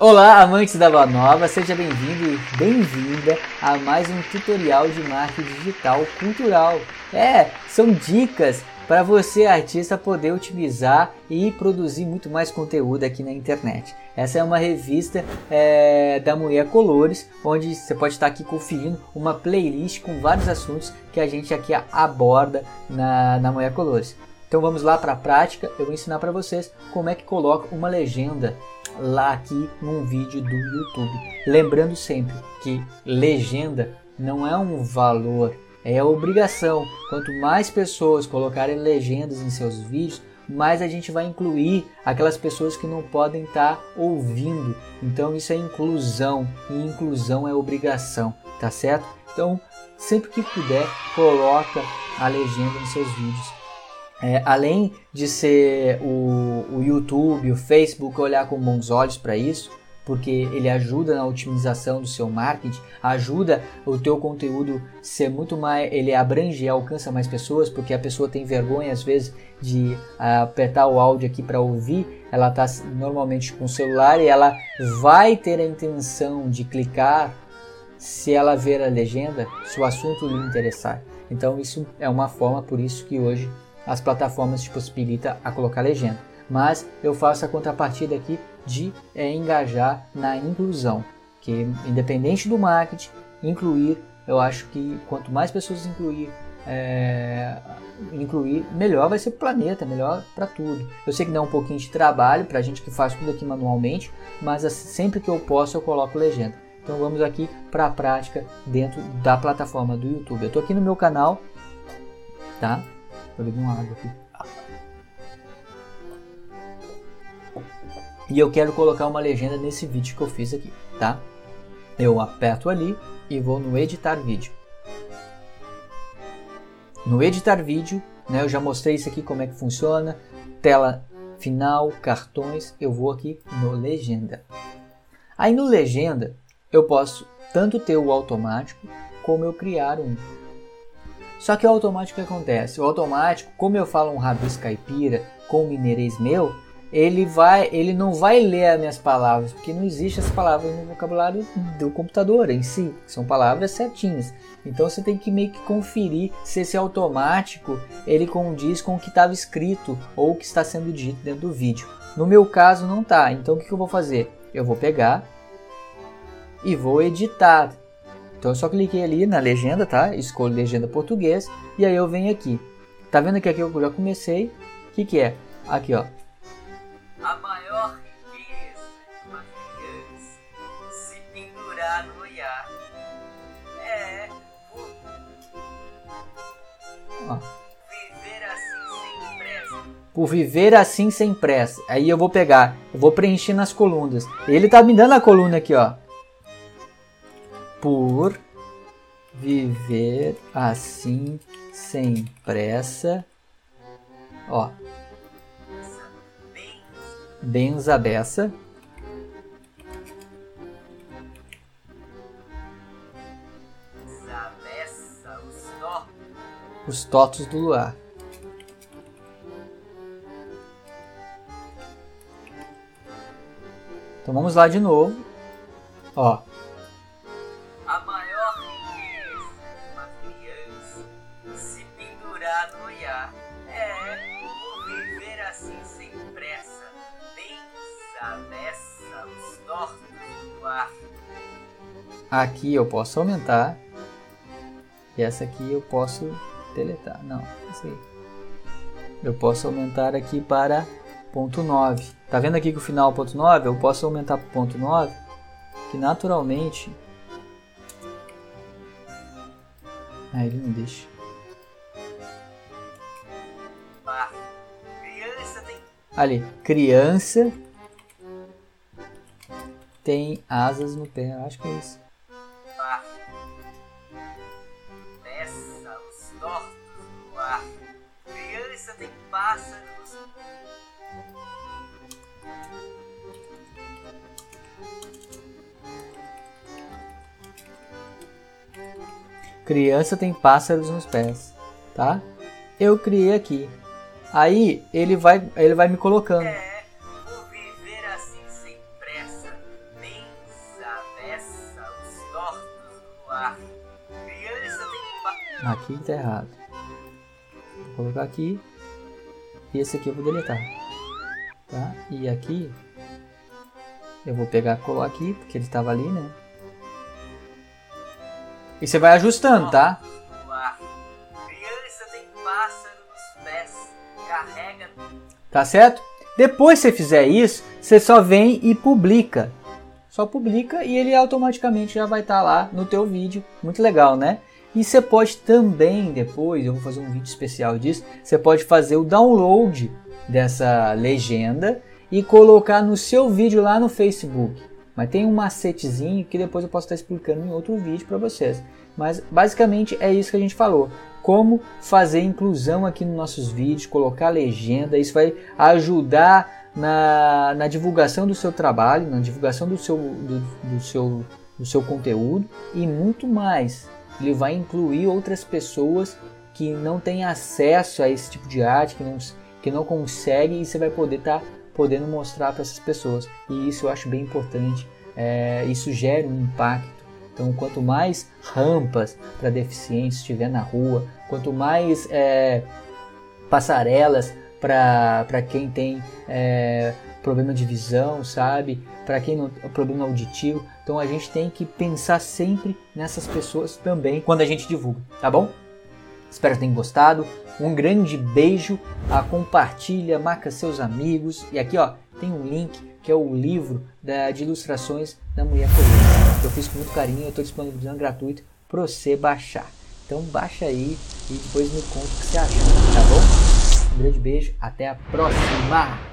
Olá, amantes da Lua Nova, seja bem-vindo e bem-vinda a mais um tutorial de marketing digital cultural. É, são dicas para você, artista, poder utilizar e produzir muito mais conteúdo aqui na internet. Essa é uma revista é, da Mulher Colores, onde você pode estar aqui conferindo uma playlist com vários assuntos que a gente aqui aborda na, na Mulher Colores. Então vamos lá para a prática, eu vou ensinar para vocês como é que coloca uma legenda lá aqui num vídeo do YouTube. Lembrando sempre que legenda não é um valor, é obrigação. Quanto mais pessoas colocarem legendas em seus vídeos, mais a gente vai incluir aquelas pessoas que não podem estar tá ouvindo. Então isso é inclusão e inclusão é obrigação, tá certo? Então sempre que puder coloca a legenda nos seus vídeos. É, além de ser o, o YouTube, o Facebook olhar com bons olhos para isso, porque ele ajuda na otimização do seu marketing, ajuda o teu conteúdo ser muito mais, ele abrange e alcança mais pessoas, porque a pessoa tem vergonha às vezes de apertar o áudio aqui para ouvir, ela está normalmente com o celular e ela vai ter a intenção de clicar se ela ver a legenda, se o assunto lhe interessar. Então isso é uma forma, por isso que hoje as plataformas te possibilitam a colocar legenda. Mas eu faço a contrapartida aqui de é, engajar na inclusão, que independente do marketing, incluir, eu acho que quanto mais pessoas incluir, é, incluir, melhor vai ser para o planeta, melhor para tudo. Eu sei que dá um pouquinho de trabalho para a gente que faz tudo aqui manualmente, mas sempre que eu posso eu coloco legenda. Então vamos aqui para a prática dentro da plataforma do YouTube. Eu estou aqui no meu canal, tá? Vou beber uma água aqui. E eu quero colocar uma legenda nesse vídeo que eu fiz aqui, tá? Eu aperto ali e vou no editar vídeo. No editar vídeo, né, eu já mostrei isso aqui como é que funciona. Tela final, cartões, eu vou aqui no legenda. Aí no legenda, eu posso tanto ter o automático como eu criar um. Só que o automático que acontece? O automático, como eu falo um rabisco caipira com mineirês meu, ele vai, ele não vai ler as minhas palavras, porque não existe as palavras no vocabulário do computador em si, são palavras certinhas. Então você tem que meio que conferir se esse automático ele condiz com o que estava escrito ou o que está sendo dito dentro do vídeo. No meu caso não tá. Então o que eu vou fazer? Eu vou pegar e vou editar. Então eu só cliquei ali na legenda, tá? Escolho legenda português e aí eu venho aqui. Tá vendo que aqui eu já comecei? O que que é? Aqui, ó. A maior riqueza de uma criança se pendurar no olhar. É. Ó. Viver assim sem pressa. Por viver assim sem pressa. Aí eu vou pegar, eu vou preencher nas colunas. Ele tá me dando a coluna aqui, ó por viver assim sem pressa. Ó. Benza beça. Os totos do luar. Então vamos lá de novo. Ó. Aqui eu posso aumentar. E essa aqui eu posso deletar. Não, essa aí. Eu posso aumentar aqui para ponto 9. Tá vendo aqui que o final é ponto 9? Eu posso aumentar para ponto 9, que naturalmente... Ah, ele não deixa. Ali, criança tem asas no pé, acho que é isso. pássaros. Criança tem pássaros nos pés, tá? Eu criei aqui. Aí ele vai, ele vai me colocando. É, vou viver assim sem pressa, os tortos no ar. Criança Aqui tá errado. Vou colocar aqui. E esse aqui eu vou deletar. Tá? E aqui eu vou pegar colar aqui, porque ele estava ali, né? E você vai ajustando, tá? Tá certo? Depois você fizer isso, você só vem e publica. Só publica e ele automaticamente já vai estar lá no teu vídeo. Muito legal, né? E você pode também depois, eu vou fazer um vídeo especial disso, você pode fazer o download dessa legenda e colocar no seu vídeo lá no Facebook. Mas tem um macetezinho que depois eu posso estar explicando em outro vídeo para vocês. Mas basicamente é isso que a gente falou. Como fazer inclusão aqui nos nossos vídeos, colocar legenda, isso vai ajudar na, na divulgação do seu trabalho, na divulgação do seu, do, do seu, do seu conteúdo e muito mais. Ele vai incluir outras pessoas que não têm acesso a esse tipo de arte, que não, que não conseguem, e você vai poder estar podendo mostrar para essas pessoas. E isso eu acho bem importante. É, isso gera um impacto. Então, quanto mais rampas para deficientes tiver na rua, quanto mais é, passarelas para quem tem é, problema de visão, sabe? Para quem não problema auditivo. Então a gente tem que pensar sempre nessas pessoas também quando a gente divulga, tá bom? Espero que tenham gostado. Um grande beijo. A compartilha, marca seus amigos. E aqui ó, tem um link que é o livro da, de ilustrações da Mulher Coreana. Que eu fiz com muito carinho, eu estou disponibilizando gratuito para você baixar. Então baixa aí e depois me conta o que você achou, tá bom? Um grande beijo, até a próxima!